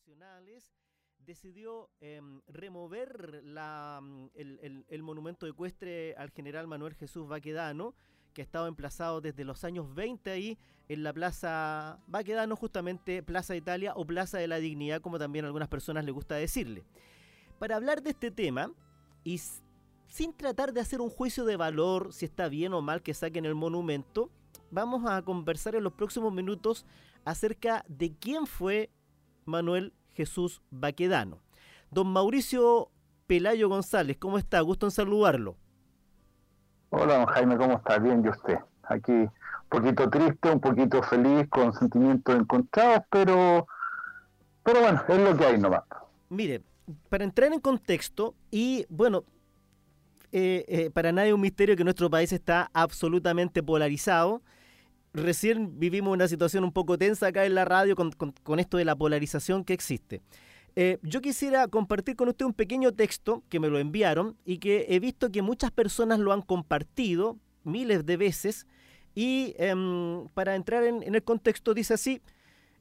nacionales decidió em, remover la, mm, el, monumento ecuestre al general Manuel Jesús Baquedano, que ha estado emplazado desde los años 20 ahí en la Plaza Baquedano, justamente Plaza Italia o Plaza de la Dignidad, como también a algunas personas les gusta decirle. Para hablar de este tema, y sin tratar de hacer un juicio de valor, si está bien o mal que saquen el monumento, vamos a conversar en los próximos minutos acerca de quién fue Manuel Jesús Baquedano. Don Mauricio Pelayo González, ¿cómo está? Gusto en saludarlo. Hola, don Jaime, ¿cómo está? Bien, ¿y usted? Aquí un poquito triste, un poquito feliz, con sentimientos encontrados, pero, pero bueno, es lo que hay nomás. Mire, para entrar en contexto, y bueno, eh, eh, para nadie es un misterio que nuestro país está absolutamente polarizado recién vivimos una situación un poco tensa acá en la radio con, esto de la polarización que existe. Eh, yo quisiera compartir con usted un pequeño texto que me lo enviaron y que he visto que muchas personas lo han compartido miles de veces y em, para entrar en, el contexto dice así,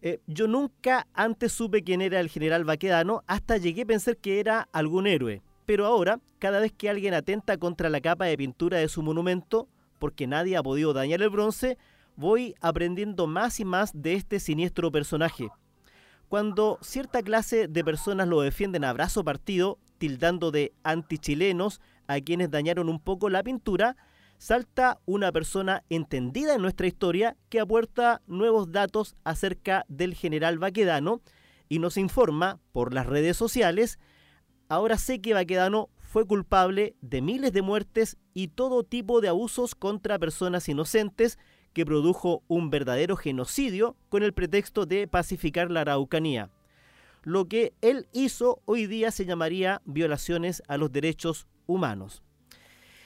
eh, yo nunca antes supe quién era el general Baquedano hasta llegué a pensar que era algún héroe, pero ahora cada vez que alguien atenta contra la capa de pintura de su monumento, porque nadie ha podido dañar el bronce, voy aprendiendo más y más de este siniestro personaje. Cuando cierta clase de personas lo defienden a brazo partido, tildando de antichilenos a quienes dañaron un poco la pintura, salta una persona entendida en nuestra historia que aporta nuevos datos acerca del general Baquedano y nos informa por las redes sociales, ahora sé que Baquedano fue culpable de miles de muertes y todo tipo de abusos contra personas inocentes que produjo un verdadero genocidio con el pretexto de pacificar la Araucanía. Lo que él hizo hoy día se llamaría violaciones a los derechos humanos.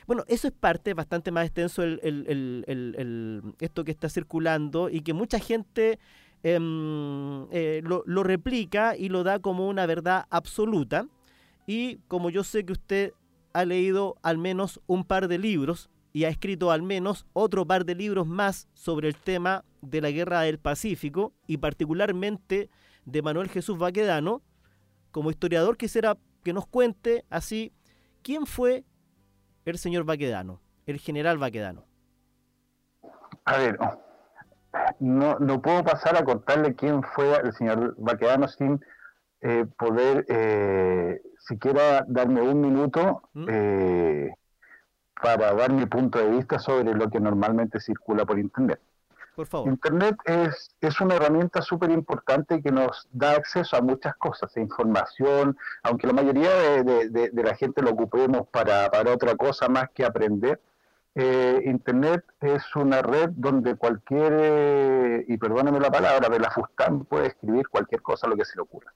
Bueno, eso es parte bastante más extenso esto que está circulando y que mucha gente em, eh, lo replica y lo da como una verdad absoluta. Y como yo sé que usted ha leído al menos un par de libros y ha escrito al menos otro par de libros más sobre el tema de la guerra del Pacífico y particularmente de Manuel Jesús Baquedano. Como historiador quisiera que nos cuente así quién fue el señor Baquedano, el general Baquedano. A ver, no, no puedo pasar a contarle quién fue el señor Baquedano sin eh, poder eh, siquiera darme un minuto. ¿Mm? Eh, para dar mi punto de vista sobre lo que normalmente circula por Internet. Por favor. Internet es, es una herramienta súper importante que nos da acceso a muchas cosas, a información, aunque la mayoría de, la gente lo ocupemos para, otra cosa más que aprender. Eh, Internet es una red donde cualquier, y perdóneme la palabra, de la Fustán puede escribir cualquier cosa, lo que se le ocurra.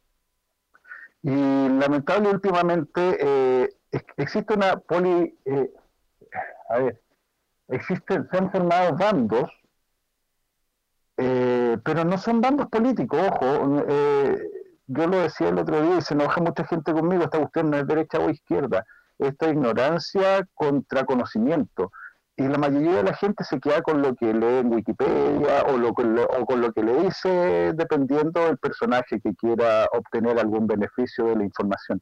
Y lamentable últimamente eh, existe una poli, eh, a ver, existen, se han formado bandos, eh, pero no son bandos políticos, ojo, eh, yo lo decía el otro día y se enoja mucha gente conmigo, esta cuestión no es derecha o izquierda, esta ignorancia contra conocimiento. Y la mayoría de la gente se queda con lo que lee en Wikipedia o, lo, o con lo que le dice dependiendo del personaje que quiera obtener algún beneficio de la información.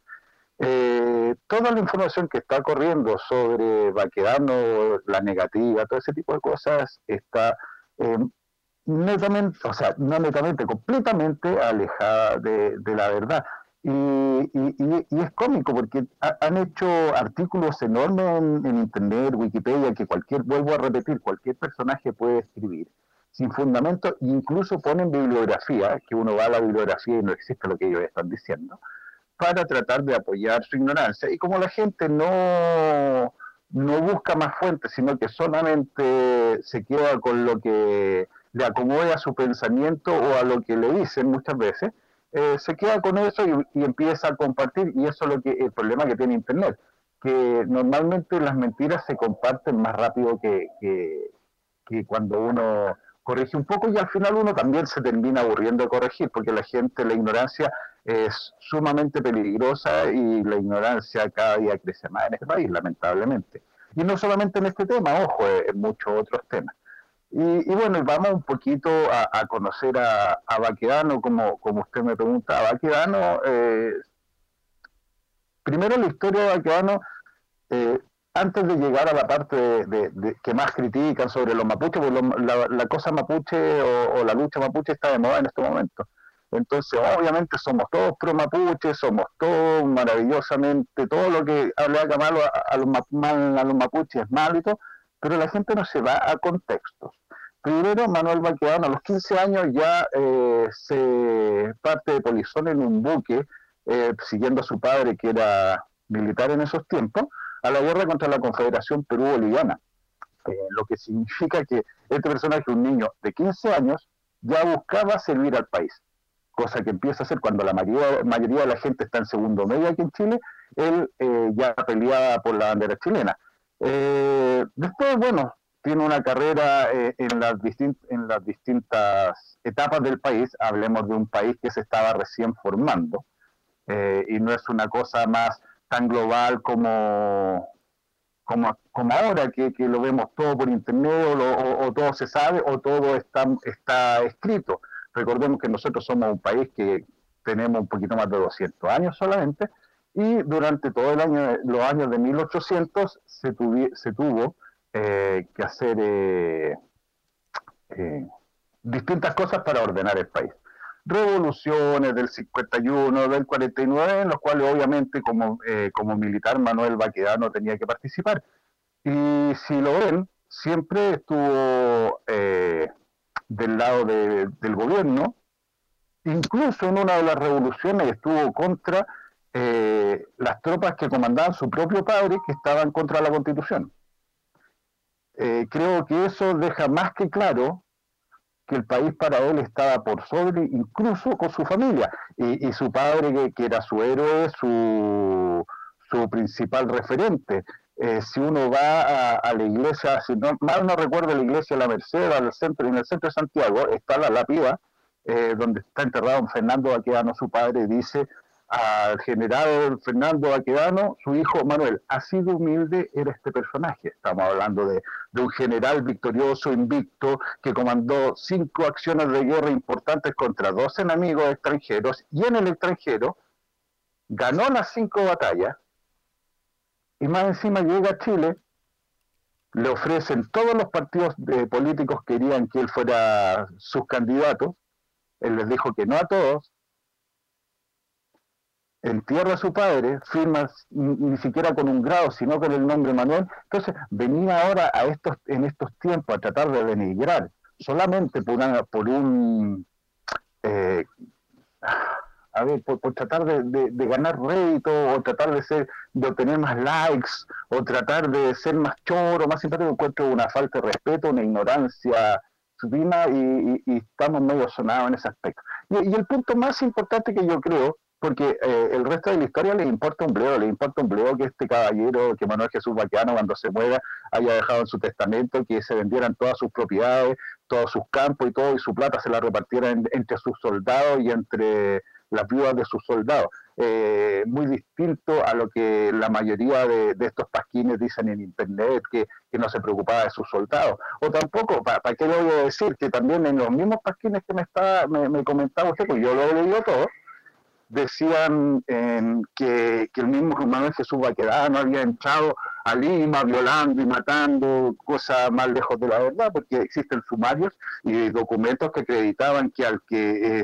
Eh, toda la información que está corriendo sobre Baquedano, la negativa, todo ese tipo de cosas, está eh, netamente, o sea, no netamente, completamente alejada de, la verdad. Y, es cómico porque han hecho artículos enormes en, en, Internet, Wikipedia, que cualquier, vuelvo a repetir, cualquier personaje puede escribir sin fundamento, incluso ponen bibliografía, que uno va a la bibliografía y no existe lo que ellos están diciendo para tratar de apoyar su ignorancia. Y como la gente no, no busca más fuentes, sino que solamente se queda con lo que le acomoda a su pensamiento o a lo que le dicen muchas veces, eh, se queda con eso y, empieza a compartir. Y eso es lo que, el problema que tiene Internet, que normalmente las mentiras se comparten más rápido que, que cuando uno corrige un poco y al final uno también se termina aburriendo de corregir, porque la gente, la ignorancia es sumamente peligrosa y la ignorancia cada día crece más en este país, lamentablemente. Y no solamente en este tema, ojo, en muchos otros temas. Y, bueno, vamos un poquito a, conocer a, a, Baquedano, como, como usted me pregunta. Baquedano, eh, primero la historia de Baquedano, eh, antes de llegar a la parte de, que más critican sobre los mapuches, porque la, cosa mapuche o, la lucha mapuche está de moda en este momento. Entonces, obviamente somos todos pro mapuche, somos todos maravillosamente, todo lo que habla malo a, los, mal, a los mapuches es malo y todo, pero la gente no se va a contextos. Primero, Manuel Baquedano a los 15 años ya eh, se parte de Polizón en un buque, eh, siguiendo a su padre, que era militar en esos tiempos, a la guerra contra la Confederación Perú-Boliviana. Eh, lo que significa que este personaje, un niño de 15 años, ya buscaba servir al país, cosa que empieza a hacer cuando la mayoría, de la gente está en segundo medio aquí en Chile, él ya peleaba por la bandera chilena. Eh, después, bueno, tiene una carrera eh, en, las en las distintas etapas del país. Hablemos de un país que se estaba recién formando eh, y no es una cosa más tan global como, como, como ahora, que, lo vemos todo por internet o, todo se sabe o todo está, está escrito. Recordemos que nosotros somos un país que tenemos un poquito más de 200 años solamente y durante todo el año, los años de 1800 se, se tuvo eh, que hacer eh, eh, distintas cosas para ordenar el país. Revoluciones del 51, del 49, en los cuales obviamente como, como militar Manuel Baquedano tenía que participar. Y si lo ven, siempre estuvo del lado del gobierno, incluso en una de las revoluciones estuvo contra eh, las tropas que comandaban su propio padre que estaban contra la constitución. Eh, creo que eso deja más que claro que el país para él estaba por sobre, incluso con su familia, y, su padre que, era su héroe, su, su principal referente. Eh, si uno va a, la iglesia, si no, mal no recuerdo la iglesia de la Merced, al centro, en el centro de Santiago, está la lápida donde está enterrado Fernando Baqueano, su padre, dice, al general Fernando Baquedano, su hijo Manuel. Así de humilde era este personaje. Estamos hablando de, un general victorioso, invicto, que comandó cinco acciones de guerra importantes contra dos enemigos extranjeros y en el extranjero ganó las cinco batallas y más encima llega a Chile, le ofrecen todos los partidos políticos querían que él fuera sus candidatos, él les dijo que no a todos, entierra a su padre, firma ni siquiera con un grado, sino con el nombre Manuel. Entonces, venía ahora a estos, en estos tiempos a tratar de denigrar, solamente por, por un, eh, a ver, por, tratar de, ganar rédito, o tratar de ser, de obtener más likes, o tratar de ser más choro, más simpático, encuentro una falta de respeto, una ignorancia supina y, estamos medio sonados en ese aspecto. y el punto más importante que yo creo porque eh, el resto de la historia le importa un bleo, le importa un bleo que este caballero, que Manuel Jesús Baquiano, cuando se muera, haya dejado en su testamento que se vendieran todas sus propiedades, todos sus campos y todo, y su plata se la repartiera entre sus soldados y entre las viudas de sus soldados. Eh, muy distinto a lo que la mayoría de, estos pasquines dicen en internet, que, no se preocupaba de sus soldados. O tampoco, ¿para qué lo voy decir? Que también en los mismos pasquines que me, está, me, comentaba usted, pues yo lo leído todo, decían que, el mismo Manuel Jesús Baquedano había entrado a Lima violando y matando, cosas más lejos de la verdad, porque existen sumarios y documentos que acreditaban que al que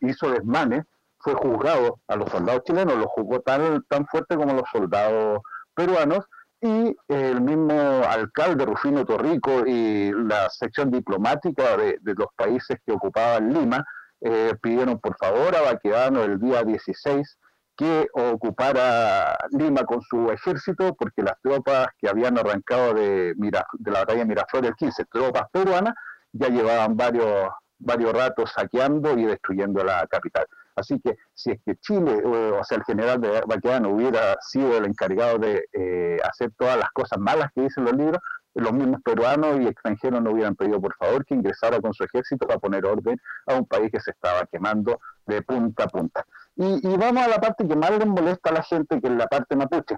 hizo desmanes fue juzgado a los soldados chilenos, lo juzgó tan, tan fuerte como los soldados peruanos, y el mismo alcalde Rufino Torrico y la sección diplomática de, de los países que ocupaban Lima eh, pidieron por favor a Baquedano el día 16 que ocupara Lima con su ejército, porque las tropas que habían arrancado de, de la batalla de Miraflores el 15, tropas peruanas, ya llevaban varios, varios ratos saqueando y destruyendo la capital. Así que si es que Chile, o sea, el general de Baquedano hubiera sido el encargado de eh, hacer todas las cosas malas que dicen los libros, los mismos peruanos y extranjeros no hubieran pedido por favor que ingresara con su ejército para poner orden a un país que se estaba quemando de punta a punta. Y, vamos a la parte que más les molesta a la gente, que es la parte mapuche.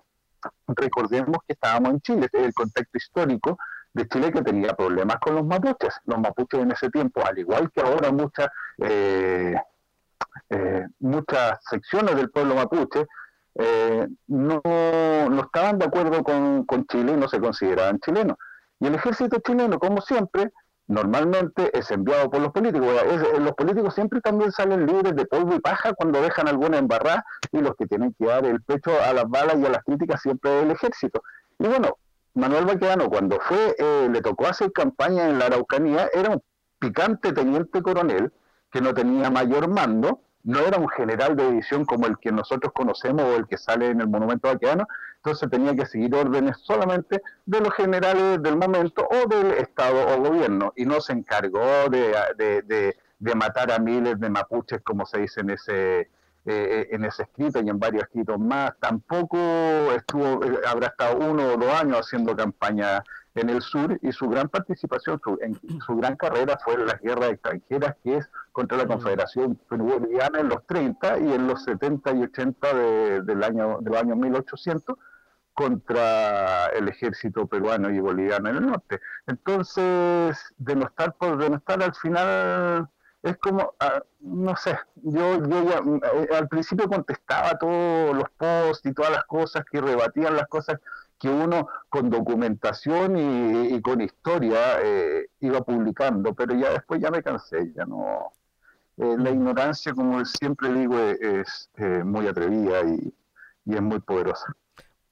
Recordemos que estábamos en Chile, el contexto histórico de Chile que tenía problemas con los mapuches. Los mapuches en ese tiempo, al igual que ahora muchas, eh, eh, muchas secciones del pueblo mapuche, eh, no, no, estaban de acuerdo con, con Chile y no se consideraban chilenos. Y el ejército chileno, como siempre, normalmente es enviado por los políticos. los políticos siempre también salen libres de polvo y paja cuando dejan alguna embarrada y los que tienen que dar el pecho a las balas y a las críticas siempre es el ejército. Y bueno, Manuel Baquedano cuando fue, eh, le tocó hacer campaña en la Araucanía, era un picante teniente coronel que no tenía mayor mando, no era un general de división como el que nosotros conocemos o el que sale en el monumento vaqueano, entonces tenía que seguir órdenes solamente de los generales del momento o del Estado o gobierno, y no se encargó de, de, de, matar a miles de mapuches, como se dice en ese, eh, en ese escrito y en varios escritos más. Tampoco estuvo, eh, habrá estado uno o dos años haciendo campaña en el sur y su gran participación, su, en su gran carrera fue en las guerras extranjeras, que es contra la mm. Confederación Boliviana en los 30 y en los 70 y 80 de, del año, del año 1800 contra el ejército peruano y boliviano en el norte. Entonces, de no estar, por, de no estar al final es como, ah, no sé, yo, yo ya, eh, al principio contestaba todos los posts y todas las cosas que rebatían las cosas que uno con documentación y, con historia eh, iba publicando, pero ya después ya me cansé, ya no... Eh, la mm. ignorancia, como siempre digo, es, muy atrevida y, es muy poderosa.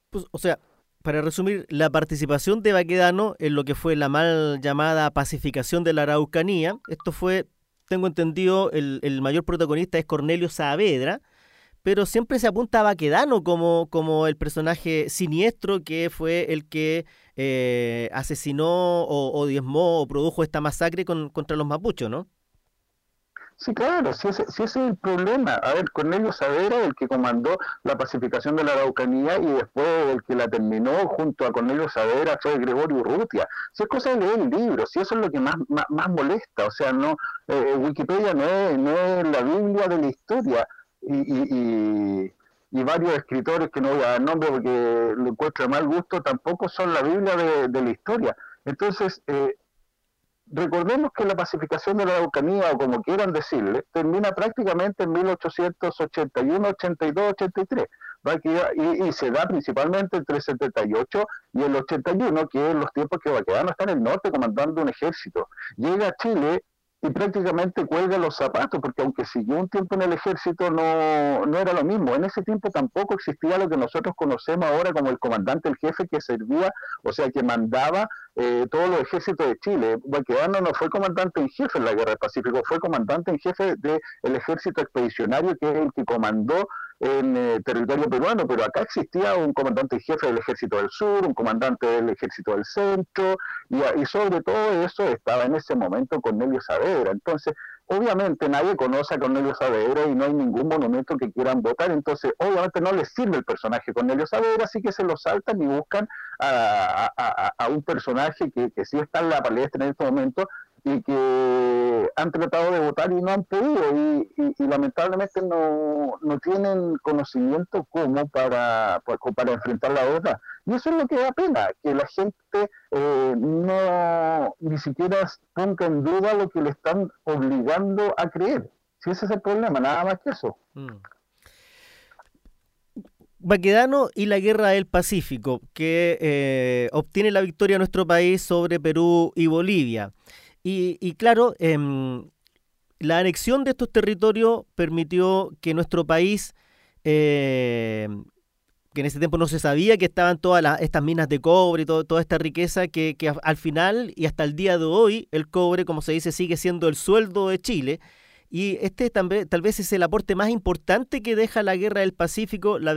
Pues, o sea, para resumir, la participación de Baquedano en lo que fue la mal llamada pacificación de la Araucanía, esto fue, tengo entendido, el, el mayor protagonista es Cornelio Saavedra, pero siempre se apunta a Baquedano como, como el personaje siniestro que fue el que eh, asesinó o, diezmó o produjo esta masacre contra los mapuchos, ¿no? Sí, claro, si ese, si ese es el problema. A ver, Cornelio Saavedra, el que comandó la pacificación de la Araucanía y después el que la terminó junto a Cornelio Saavedra fue Gregorio Urrutia. Si es cosa de leer el libro, si eso es lo que más, más, molesta, o sea, no eh, Wikipedia no es, no es la Biblia de la historia y, y, varios escritores que no voy a dar nombre porque lo encuentro de mal gusto, tampoco son la Biblia de, la historia. Entonces, eh, recordemos que la pacificación de la Araucanía, o como quieran decirle, termina prácticamente en 1881, 82, 83. Y, y, se da principalmente entre el 78 y el 81, que es los tiempos que Baquedano está en el norte comandando un ejército. Llega a Chile y prácticamente cuelga los zapatos, porque aunque siguió un tiempo en el ejército, no, no era lo mismo. En ese tiempo tampoco existía lo que nosotros conocemos ahora como el comandante, el jefe que servía, o sea, que mandaba eh, todos los ejércitos de Chile. Baquedano no fue comandante en jefe en la Guerra del Pacífico, fue comandante en jefe del ejército expedicionario, que es el que comandó en eh, territorio peruano, pero acá existía un comandante jefe del ejército del sur, un comandante del ejército del centro, y, sobre todo eso estaba en ese momento Cornelio Saavedra. Entonces, obviamente nadie conoce a Cornelio Saavedra y no hay ningún monumento que quieran votar, entonces obviamente no les sirve el personaje Cornelio Saavedra, así que se lo saltan y buscan a, un personaje que, que, sí está en la palestra en este momento y que han tratado de votar y no han podido y, lamentablemente no, no, tienen conocimiento como para, para, enfrentar la otra. Y eso es lo que da pena, que la gente eh, no ni siquiera ponga en duda lo que le están obligando a creer. Si ese es el problema, nada más que eso. Mm. Baquedano y la Guerra del Pacífico, que eh, obtiene la victoria a nuestro país sobre Perú y Bolivia. Y, claro, em, la anexión de estos territorios permitió que nuestro país, em, que en ese tiempo no se sabía que estaban todas estas minas de cobre y toda esta riqueza, que, que al final y hasta el día de hoy el cobre, como se dice, sigue siendo el sueldo de Chile y este también, tal vez es el aporte más importante que deja la guerra del Pacífico, la,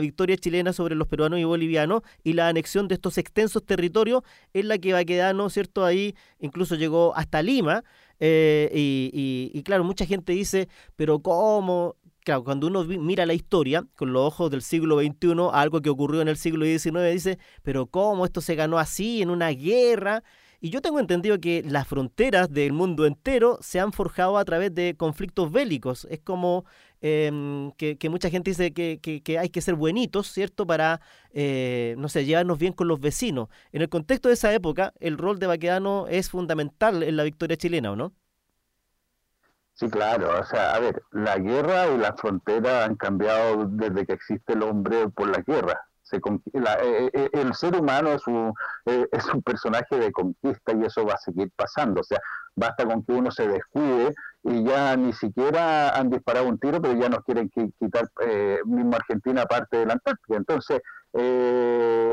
victoria chilena sobre los peruanos y bolivianos y la anexión de estos extensos territorios en la que Baquedano, ¿cierto? Ahí incluso llegó hasta Lima. Eh, y, y, claro, mucha gente dice, pero ¿cómo? Claro, cuando uno mira la historia con los ojos del siglo XXI, algo que ocurrió en el siglo XIX, dice, pero ¿cómo esto se ganó así en una guerra? Y yo tengo entendido que las fronteras del mundo entero se han forjado a través de conflictos bélicos. Es como em, que, mucha gente dice que, hay que ser buenitos, ¿cierto? Para, eh, no sé, llevarnos bien con los vecinos. En el contexto de esa época, el rol de Baquedano es fundamental en la victoria chilena, ¿o no? Sí, claro. O sea, a ver, la guerra y la frontera han cambiado desde que existe el hombre por la guerra. Se eh, eh, el ser humano es un, eh, es un personaje de conquista y eso va a seguir pasando. O sea, basta con que uno se descuide y ya ni siquiera han disparado un tiro, pero ya nos quieren quitar mismo Argentina parte de la Antártica. Entonces,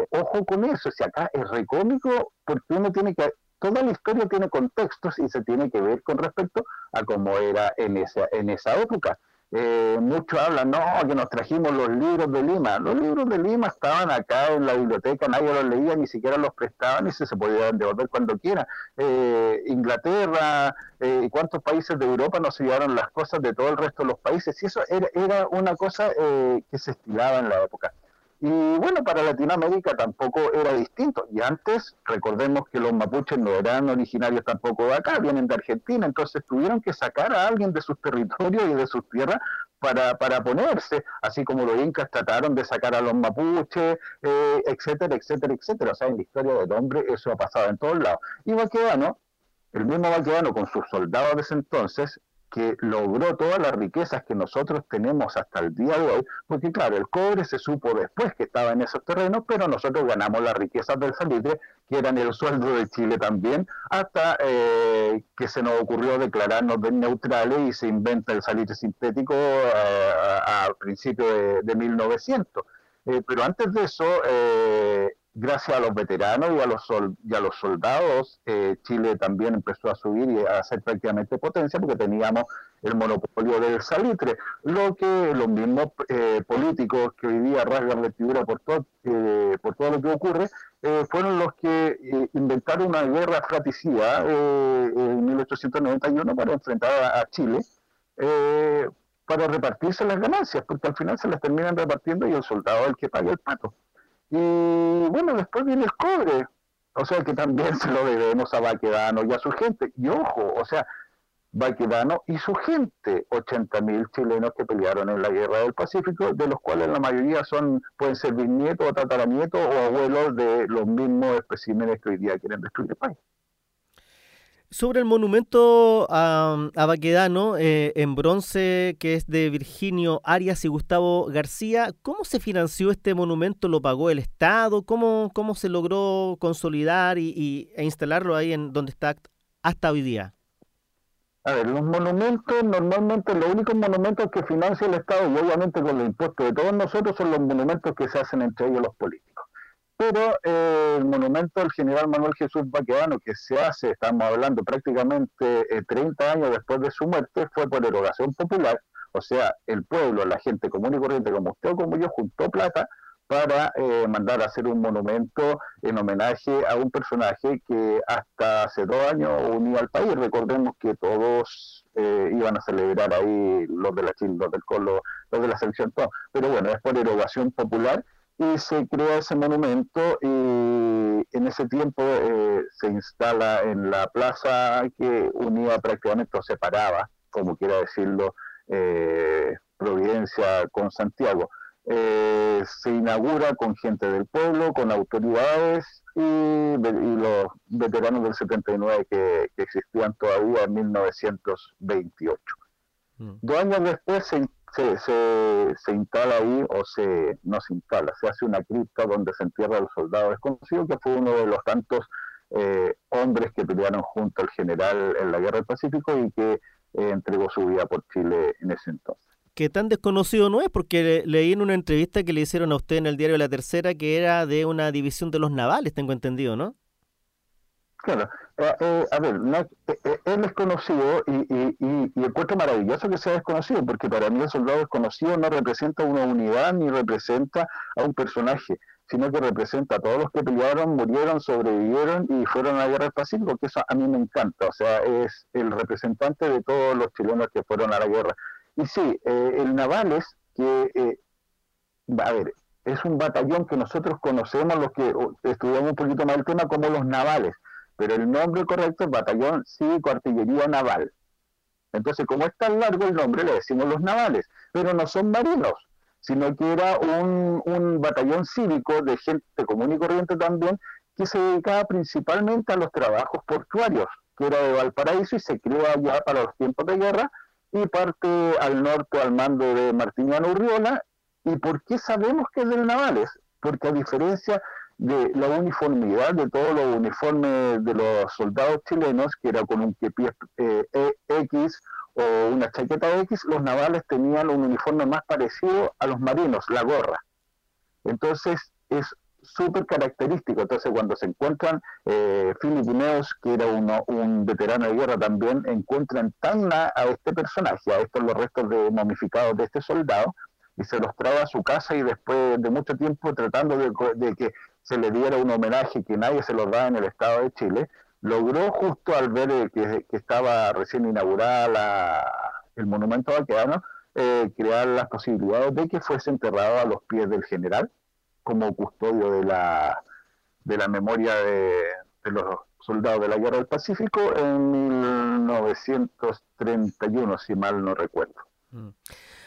ojo con eso. Si acá es recómico, porque uno tiene que toda la historia tiene contextos y se tiene que ver con respecto a cómo era en esa, en esa época. Eh, muchos hablan, no, que nos trajimos los libros de Lima. Los libros de Lima estaban acá en la biblioteca, nadie los leía, ni siquiera los prestaban y se, se podían devolver cuando quieran. Eh, Inglaterra, eh, ¿cuántos países de Europa nos llevaron las cosas de todo el resto de los países? Y eso era, era una cosa eh, que se estilaba en la época. Y bueno, para Latinoamérica tampoco era distinto. Y antes, recordemos que los mapuches no eran originarios tampoco de acá, vienen de Argentina, entonces tuvieron que sacar a alguien de sus territorios y de sus tierras para, para ponerse, así como los incas trataron de sacar a los mapuches, eh, etcétera, etcétera, etcétera. O sea, en la historia del hombre eso ha pasado en todos lados. Y Baquedano, el mismo Baquedano con sus soldados de ese entonces, que logró todas las riquezas que nosotros tenemos hasta el día de hoy, porque claro, el cobre se supo después que estaba en esos terrenos, pero nosotros ganamos las riquezas del salitre, que eran el sueldo de Chile también, hasta eh, que se nos ocurrió declararnos neutrales y se inventa el salitre sintético eh, a, principios de, de 1900. Eh, pero antes de eso, gracias a los veteranos y a los, y a los soldados, eh, Chile también empezó a subir y a ser prácticamente potencia porque teníamos el monopolio del salitre, lo que los mismos eh, políticos que hoy día rasgan vestidura por todo, eh, por todo lo que ocurre, fueron los que inventaron una guerra fratricida en 1891 para enfrentar a, a Chile. para repartirse las ganancias, porque al final se las terminan repartiendo y el soldado es el que paga el pato. Y bueno, después viene el cobre, o sea que también se lo debemos a Baquedano y a su gente. Y ojo, o sea, Baquedano y su gente, 80.000 chilenos que pelearon en la guerra del Pacífico, de los cuales la mayoría son pueden ser bisnietos o tataranietos o abuelos de los mismos especímenes que hoy día quieren destruir el país. Sobre el monumento a, Baquedano eh, en bronce que es de Virginio Arias y Gustavo García, ¿cómo se financió este monumento? ¿Lo pagó el Estado? ¿Cómo, cómo se logró consolidar y, e instalarlo ahí en donde está hasta hoy día? A ver, los monumentos, normalmente los únicos monumentos que financia el Estado, obviamente con los impuestos de todos nosotros, son los monumentos que se hacen entre ellos los políticos pero eh, el monumento del general Manuel Jesús Baquedano, que se hace, estamos hablando prácticamente 30 eh, años después de su muerte, fue por erogación popular, o sea, el pueblo, la gente común y corriente como usted o como yo, juntó plata para eh, mandar a hacer un monumento en homenaje a un personaje que hasta hace dos años unía al país. Recordemos que todos iban a celebrar ahí los de la Chile, los del Colo, los de la selección, todo. pero bueno, es por erogación popular y se crea ese monumento y en ese tiempo eh, se instala en la plaza que unía prácticamente o separaba, como quiera decirlo, eh, Providencia con Santiago. Eh, se inaugura con gente del pueblo, con autoridades y, los veteranos del 79 que, que existían todavía en 1928. Mm. Dos años después se se, se, instala ahí o se no se instala, se hace una cripta donde se entierra el soldado desconocido que fue uno de los tantos eh, hombres que pelearon junto al general en la guerra del Pacífico y que eh, entregó su vida por Chile en ese entonces. Que tan desconocido no es, porque leí en una entrevista que le hicieron a usted en el diario La Tercera que era de una división de los navales, tengo entendido, ¿no? Claro, eh, eh, a ver, eh, él es conocido y, y, y, encuentro maravilloso que sea desconocido, porque para mí el soldado desconocido no representa una unidad ni representa a un personaje, sino que representa a todos los que pelearon, murieron, sobrevivieron y fueron a la guerra del Pacífico, que eso a mí me encanta, o sea, es el representante de todos los chilenos que fueron a la guerra. Y sí, el Navales, que, a ver, es un batallón que nosotros conocemos, los que estudiamos un poquito más el tema, como los navales pero el nombre correcto es Batallón Cívico Artillería Naval. Entonces, como es tan largo el nombre, le decimos los navales, pero no son marinos, sino que era un, batallón cívico de gente común y corriente también, que se dedicaba principalmente a los trabajos portuarios, que era de Valparaíso y se creó allá para los tiempos de guerra y parte al norte al mando de Martiniano Urriola. ¿Y por qué sabemos que es de navales? Porque a diferencia de la uniformidad de todos los uniformes de los soldados chilenos, que era con un kepi eh, e, X o una chaqueta X, los navales tenían un uniforme más parecido a los marinos, la gorra. Entonces es súper característico. Entonces cuando se encuentran eh, Filipineos, que era uno, un veterano de guerra también, encuentran tan a, a este personaje, a estos los restos de momificados de este soldado, y se los trae a su casa y después de mucho tiempo tratando de, de que se le diera un homenaje que nadie se lo da en el Estado de Chile, logró justo al ver que, estaba recién inaugurada el monumento a eh, crear las posibilidades de que fuese enterrado a los pies del general como custodio de la, de la memoria de, los soldados de la Guerra del Pacífico en 1931, si mal no recuerdo. Mm.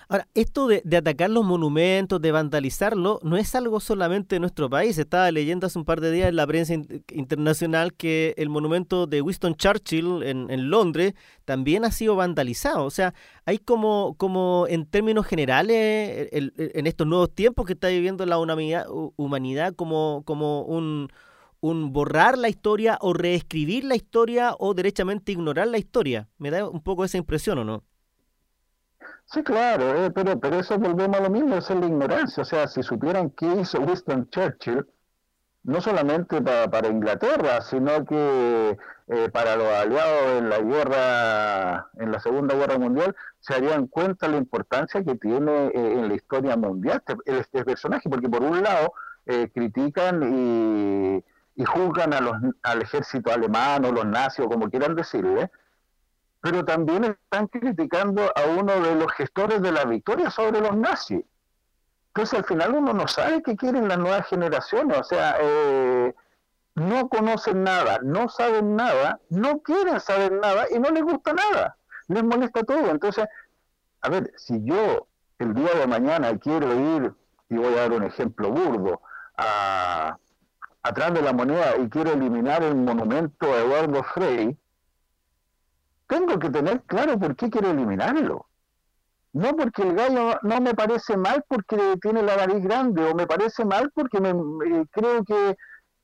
Ahora, esto de, atacar los monumentos, de vandalizarlo, no es algo solamente de nuestro país. Estaba leyendo hace un par de días en la prensa internacional que el monumento de Winston Churchill en, Londres también ha sido vandalizado. O sea, hay como, como en términos generales, en estos nuevos tiempos que está viviendo la humanidad, humanidad como, como un, un borrar la historia o reescribir la historia o derechamente ignorar la historia. Me da un poco esa impresión, ¿o no? Sí, claro, eh, pero, pero eso volvemos a lo mismo, es la ignorancia. O sea, si supieran qué hizo Winston Churchill, no solamente para, Inglaterra, sino que eh, para los aliados en la guerra, en la Segunda Guerra Mundial, se harían cuenta la importancia que tiene eh, en la historia mundial este, este personaje, porque por un lado critican y, y juzgan a los, al ejército alemán o los nazis o como quieran decirle, pero también están criticando a uno de los gestores de la victoria sobre los nazis. Entonces al final uno no sabe qué quieren las nuevas generaciones, o sea, eh, no conocen nada, no saben nada, no quieren saber nada y no les gusta nada, les molesta todo. Entonces, a ver, si yo el día de mañana quiero ir, y voy a dar un ejemplo burdo, a, atrás de la moneda y quiero eliminar el monumento a Eduardo Frei, tengo que tener claro por qué quiero eliminarlo. No porque el gallo no me parece mal porque tiene la nariz grande, o me parece mal porque me, creo que,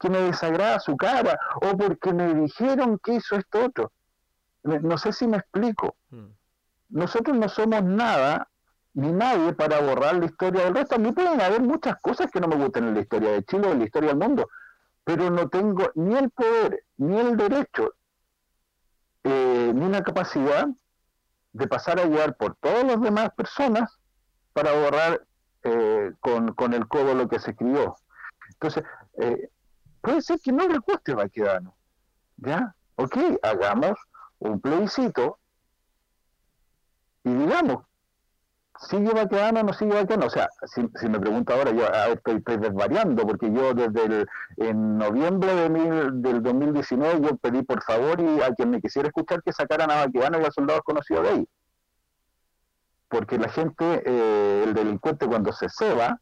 me desagrada su cara, o porque me dijeron que hizo esto otro. No sé si me explico. Hmm. Nosotros no somos nada ni nadie para borrar la historia del resto. A mí pueden haber muchas cosas que no me gusten en la historia de Chile o en la historia del mundo, pero no tengo ni el poder ni el derecho eh, ni una capacidad de pasar a llevar por todas las demás personas para borrar eh, con, con, el codo lo que se escribió. Entonces, eh, puede ser que no le guste Baquedano. ¿Ya? Ok, hagamos un plebiscito y digamos, ¿Sigue Baquedano o no sigue Baquedano? O sea, si, me pregunto ahora, yo estoy, estoy, desvariando, porque yo desde el, en noviembre de del 2019 yo pedí por favor y a quien me quisiera escuchar que sacaran a Baquedano y a soldados conocidos de ahí. Porque la gente, eh, el delincuente cuando se ceba,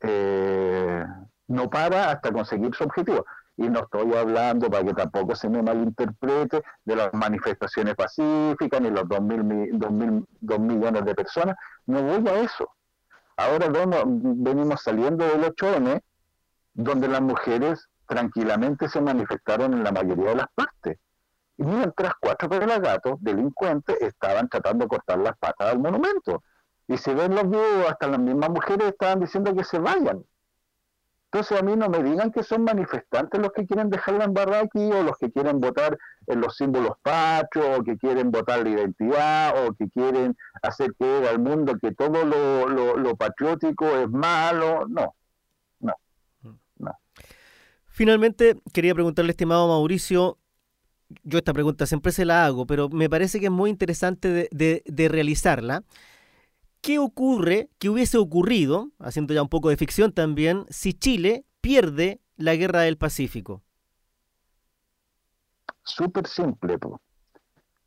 eh, no para hasta conseguir su objetivo y no estoy hablando para que tampoco se me malinterprete de las manifestaciones pacíficas ni los dos, mil, dos, millones de personas, no voy a eso. Ahora venimos saliendo del 8M, donde las mujeres tranquilamente se manifestaron en la mayoría de las partes. Y mientras cuatro pelagatos delincuentes estaban tratando de cortar las patas al monumento. Y si ven los videos, hasta las mismas mujeres estaban diciendo que se vayan. Entonces a mí no me digan que son manifestantes los que quieren dejar la embarrada aquí o los que quieren votar en los símbolos patrios o que quieren votar la identidad o que quieren hacer creer al mundo que todo lo, patriótico es malo. No, no, no. Finalmente, quería preguntarle, estimado Mauricio, yo esta pregunta siempre se la hago, pero me parece que es muy interesante de realizarla. ¿Qué ocurre, qué hubiese ocurrido, haciendo ya un poco de ficción también, si Chile pierde la guerra del Pacífico? súper simple.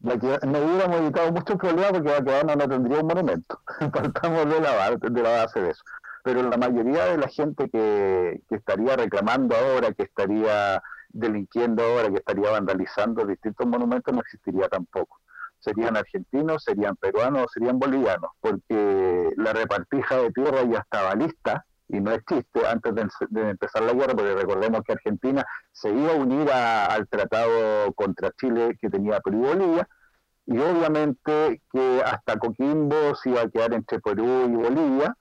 no hubiéramos evitado muchos problemas porque Baquedano no tendría un monumento. Partamos de la, de la base de eso. Pero la mayoría de la gente que, que estaría reclamando ahora, que estaría delinquiendo ahora, que estaría vandalizando distintos monumentos, no existiría tampoco. Serían argentinos, serían peruanos, serían bolivianos, porque la repartija de tierra ya estaba lista, y no es antes de, empezar la guerra, porque recordemos que Argentina se iba a unir al tratado contra Chile que tenía Perú y Bolivia, y obviamente que hasta Coquimbo se iba a quedar entre Perú y Bolivia,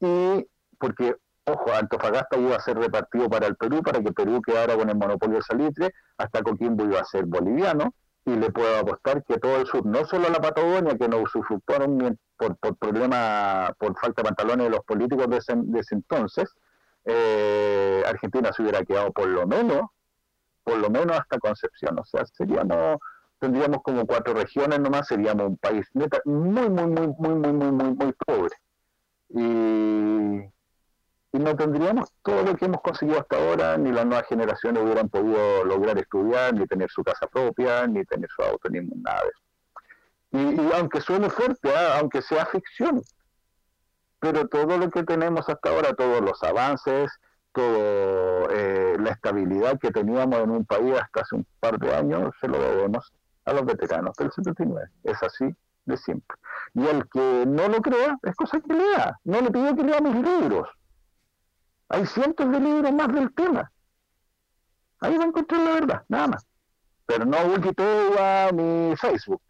y porque ojo, Antofagasta iba a ser repartido para el Perú, para que Perú quedara con el monopolio salitre, hasta Coquimbo iba a ser boliviano, y le puedo apostar que todo el sur, no solo la Patagonia, que nos usufructuaron por, por problema, por falta de pantalones de los políticos de ese, entonces, eh, Argentina se hubiera quedado por lo menos, por lo menos hasta Concepción, o sea, seríamos, tendríamos como cuatro regiones nomás, seríamos un país muy, muy, muy, muy, muy, muy, muy, muy pobre. Y y no tendríamos todo lo que hemos conseguido hasta ahora, ni las nuevas generaciones hubieran podido lograr estudiar, ni tener su casa propia, ni tener su auto, ni nada de eso. Y, aunque suene fuerte, ¿ah? aunque sea ficción, pero todo lo que tenemos hasta ahora, todos los avances, toda eh, la estabilidad que teníamos en un país hasta hace un par de años, se lo debemos a los veteranos del 79. Es así de siempre. Y el que no lo crea, es cosa que lea. No le pido que lea mis libros hay cientos de libros más del tema. Ahí va a encontrar la verdad, nada más. Pero no Wikipedia ni Facebook,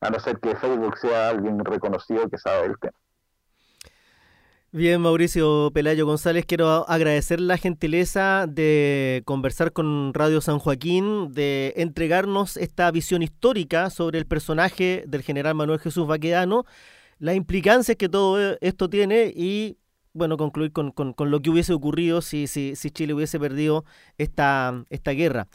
a no ser que Facebook sea alguien reconocido que sabe del tema. Bien, Mauricio Pelayo González, quiero agradecer la gentileza de conversar con Radio San Joaquín, de entregarnos esta visión histórica sobre el personaje del general Manuel Jesús Baquedano, la implicancia que todo esto tiene y bueno, concluir con, con, lo que hubiese ocurrido si, si, si Chile hubiese perdido esta, esta guerra.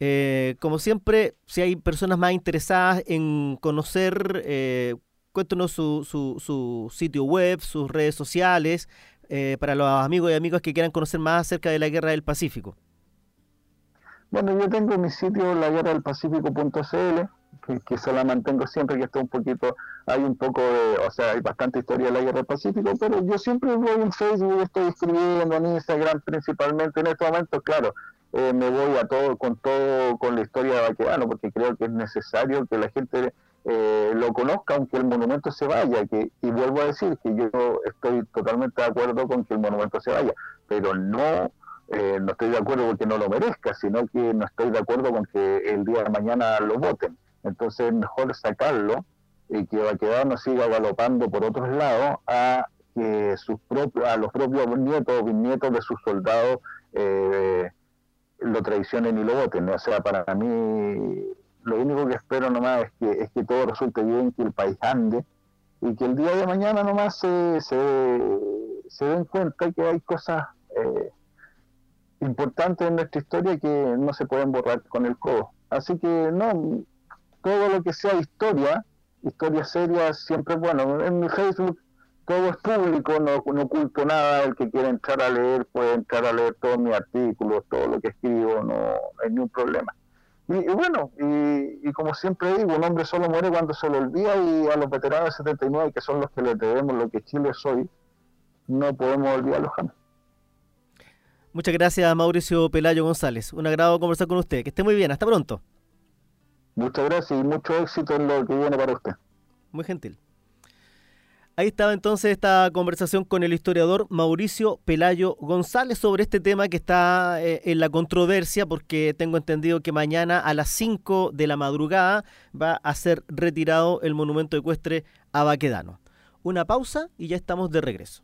Eh, como siempre, si hay personas más interesadas en conocer, eh, cuéntenos su, su, su, sitio web, sus redes sociales, eh, para los amigos y amigas que quieran conocer más acerca de la Guerra del Pacífico. Bueno, yo tengo mi sitio laguerradelpacífico.cl que, se la mantengo siempre, que está un poquito, hay un poco de, o sea, hay bastante historia de la guerra del Pacífico, pero yo siempre voy en Facebook, estoy escribiendo en Instagram principalmente en este momento, claro, eh, me voy a todo, con todo, con la historia de Baquedano, porque creo que es necesario que la gente eh, lo conozca, aunque el monumento se vaya, que, y vuelvo a decir que yo estoy totalmente de acuerdo con que el monumento se vaya, pero no eh, no estoy de acuerdo porque no lo merezca, sino que no estoy de acuerdo con que el día de mañana lo voten. Entonces es mejor sacarlo y que no siga galopando por otros lados a que sus propios, a los propios nietos o bisnietos de sus soldados eh, lo traicionen y lo voten. O sea, para mí lo único que espero nomás es que, es que todo resulte bien, que el país ande y que el día de mañana nomás se, se, den cuenta que hay cosas eh, importantes en nuestra historia que no se pueden borrar con el codo. Así que no, todo lo que sea historia, historia seria, siempre bueno. En mi Facebook todo es público, no, oculto nada. El que quiera entrar a leer puede entrar a leer todos mis artículos, todo lo que escribo, no hay ningún problema. Y, bueno, y, como siempre digo, un hombre solo muere cuando se lo olvida y a los veteranos de 79, que son los que les debemos lo que Chile soy, no podemos olvidarlo jamás. Muchas gracias, Mauricio Pelayo González. Un agrado conversar con usted. Que esté muy bien. Hasta pronto. Muchas gracias y mucho éxito en lo que viene para usted. Muy gentil. Ahí estaba entonces esta conversación con el historiador Mauricio Pelayo González sobre este tema que está eh, en la controversia porque tengo entendido que mañana a las 5 de la madrugada va a ser retirado el monumento ecuestre a Baquedano. Una pausa y ya estamos de regreso.